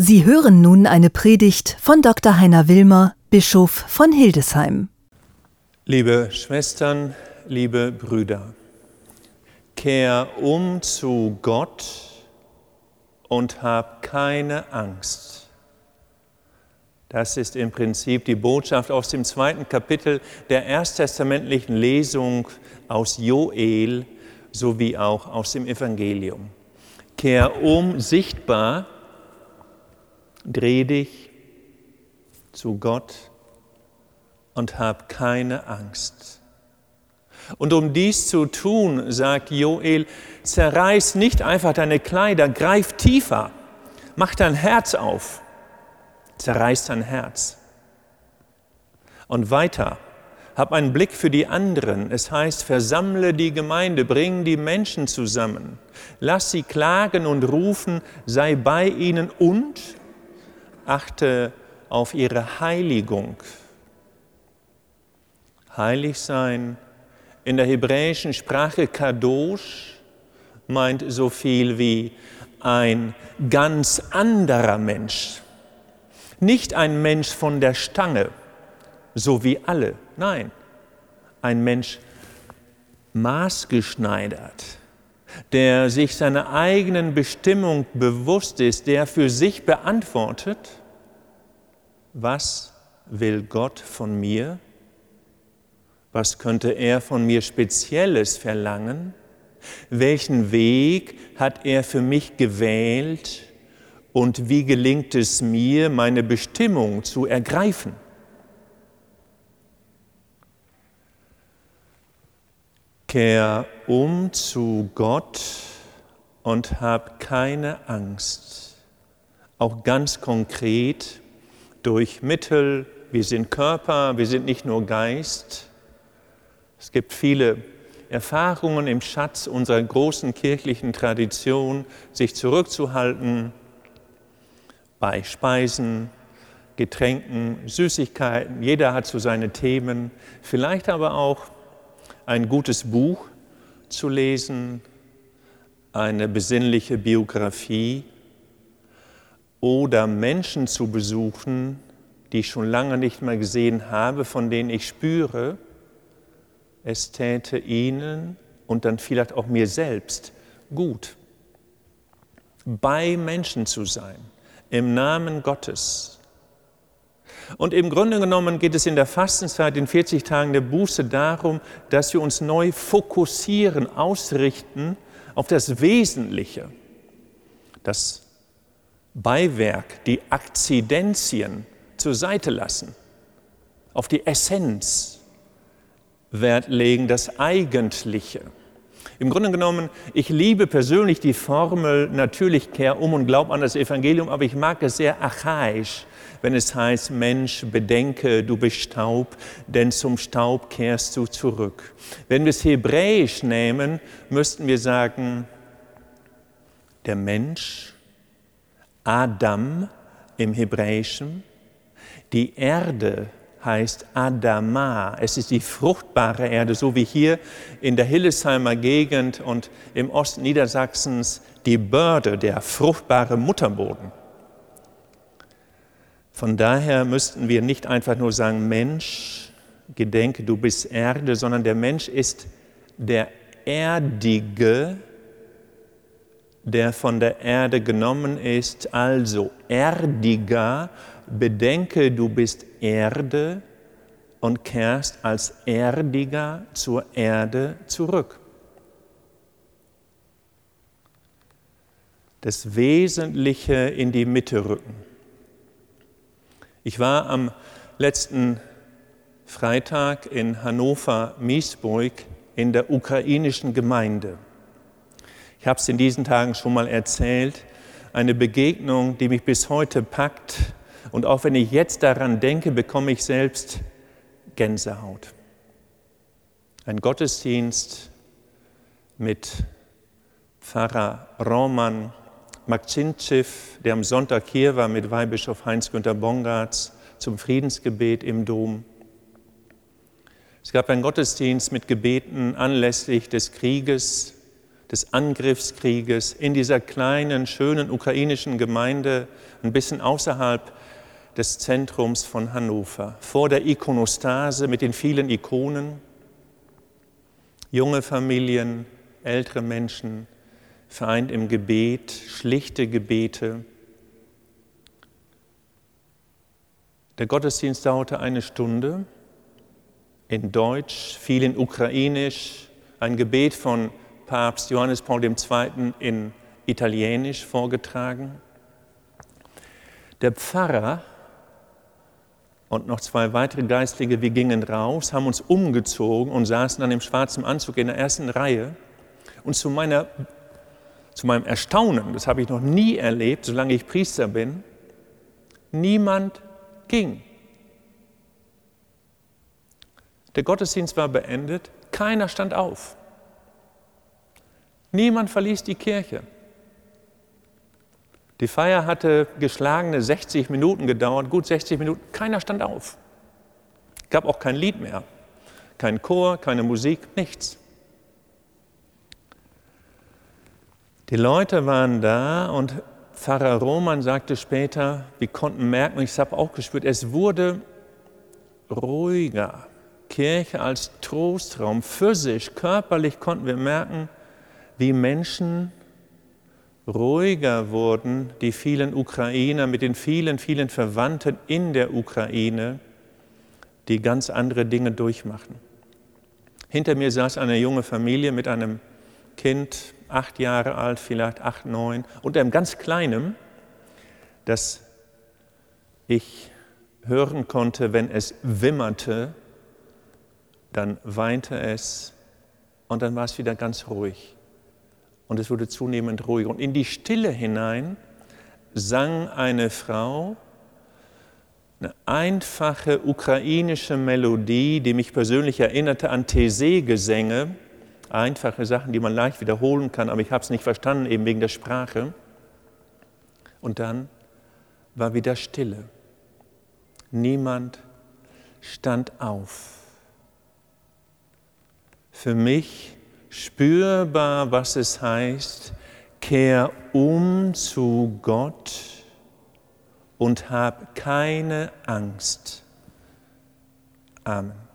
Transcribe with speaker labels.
Speaker 1: Sie hören nun eine Predigt von Dr. Heiner Wilmer, Bischof von Hildesheim.
Speaker 2: Liebe Schwestern, liebe Brüder, kehr um zu Gott und hab keine Angst. Das ist im Prinzip die Botschaft aus dem zweiten Kapitel der ersttestamentlichen Lesung aus Joel sowie auch aus dem Evangelium. Kehr um sichtbar dreh dich zu Gott und hab keine Angst. Und um dies zu tun, sagt Joel, zerreiß nicht einfach deine Kleider, greif tiefer, mach dein Herz auf, zerreiß dein Herz. Und weiter, hab einen Blick für die anderen. Es heißt, versammle die Gemeinde, bring die Menschen zusammen, lass sie klagen und rufen, sei bei ihnen und achte auf ihre Heiligung. Heilig sein in der hebräischen Sprache Kadosh meint so viel wie ein ganz anderer Mensch. Nicht ein Mensch von der Stange, so wie alle. Nein, ein Mensch maßgeschneidert, der sich seiner eigenen Bestimmung bewusst ist, der für sich beantwortet, was will Gott von mir? Was könnte er von mir Spezielles verlangen? Welchen Weg hat er für mich gewählt? Und wie gelingt es mir, meine Bestimmung zu ergreifen? Kehr um zu Gott und hab keine Angst. Auch ganz konkret durch Mittel, wir sind Körper, wir sind nicht nur Geist. Es gibt viele Erfahrungen im Schatz unserer großen kirchlichen Tradition, sich zurückzuhalten bei Speisen, Getränken, Süßigkeiten. Jeder hat so seine Themen. Vielleicht aber auch ein gutes Buch zu lesen, eine besinnliche Biografie oder Menschen zu besuchen, die ich schon lange nicht mehr gesehen habe, von denen ich spüre, es täte ihnen und dann vielleicht auch mir selbst gut, bei Menschen zu sein, im Namen Gottes. Und im Grunde genommen geht es in der Fastenzeit, in 40 Tagen der Buße darum, dass wir uns neu fokussieren, ausrichten auf das Wesentliche, das Beiwerk, die Akzidenzien zur Seite lassen, auf die Essenz Wert legen, das Eigentliche. Im Grunde genommen, ich liebe persönlich die Formel, natürlich kehr um und glaub an das Evangelium, aber ich mag es sehr archaisch, wenn es heißt, Mensch, bedenke, du bist Staub, denn zum Staub kehrst du zurück. Wenn wir es hebräisch nehmen, müssten wir sagen, der Mensch, Adam im Hebräischen, die Erde heißt Adama. Es ist die fruchtbare Erde, so wie hier in der Hillesheimer Gegend und im Osten Niedersachsens die Börde, der fruchtbare Mutterboden. Von daher müssten wir nicht einfach nur sagen, Mensch, gedenke, du bist Erde, sondern der Mensch ist der Erdige, der von der Erde genommen ist, also erdiger, bedenke, du bist Erde und kehrst als Erdiger zur Erde zurück. Das Wesentliche in die Mitte rücken. Ich war am letzten Freitag in Hannover-Miesburg in der ukrainischen Gemeinde. Ich habe es in diesen Tagen schon mal erzählt. Eine Begegnung, die mich bis heute packt. Und auch wenn ich jetzt daran denke, bekomme ich selbst Gänsehaut. Ein Gottesdienst mit Pfarrer Roman Makzinchev, der am Sonntag hier war mit Weihbischof Heinz-Günther Bongartz zum Friedensgebet im Dom. Es gab einen Gottesdienst mit Gebeten anlässlich des Krieges des Angriffskrieges in dieser kleinen, schönen ukrainischen Gemeinde, ein bisschen außerhalb des Zentrums von Hannover, vor der Ikonostase mit den vielen Ikonen. Junge Familien, ältere Menschen, vereint im Gebet, schlichte Gebete. Der Gottesdienst dauerte eine Stunde in Deutsch, viel in Ukrainisch, ein Gebet von Papst Johannes Paul II. in Italienisch vorgetragen. Der Pfarrer und noch zwei weitere Geistliche, wir gingen raus, haben uns umgezogen und saßen dann im schwarzen Anzug in der ersten Reihe. Und zu, meiner, zu meinem Erstaunen, das habe ich noch nie erlebt, solange ich Priester bin, niemand ging. Der Gottesdienst war beendet, keiner stand auf. Niemand verließ die Kirche. Die Feier hatte geschlagene 60 Minuten gedauert, gut 60 Minuten, keiner stand auf. Gab auch kein Lied mehr, kein Chor, keine Musik, nichts. Die Leute waren da und Pfarrer Roman sagte später, wir konnten merken, ich habe auch gespürt, es wurde ruhiger. Kirche als Trostraum, physisch, körperlich konnten wir merken, wie Menschen ruhiger wurden, die vielen Ukrainer mit den vielen, vielen Verwandten in der Ukraine, die ganz andere Dinge durchmachen. Hinter mir saß eine junge Familie mit einem Kind, acht Jahre alt, vielleicht acht, neun, und einem ganz kleinen, das ich hören konnte, wenn es wimmerte, dann weinte es und dann war es wieder ganz ruhig und es wurde zunehmend ruhiger. Und in die Stille hinein sang eine Frau eine einfache ukrainische Melodie, die mich persönlich erinnerte an Thésée-Gesänge, einfache Sachen, die man leicht wiederholen kann, aber ich habe es nicht verstanden, eben wegen der Sprache. Und dann war wieder Stille. Niemand stand auf. Für mich spürbar, was es heißt, kehr um zu Gott und hab keine Angst. Amen.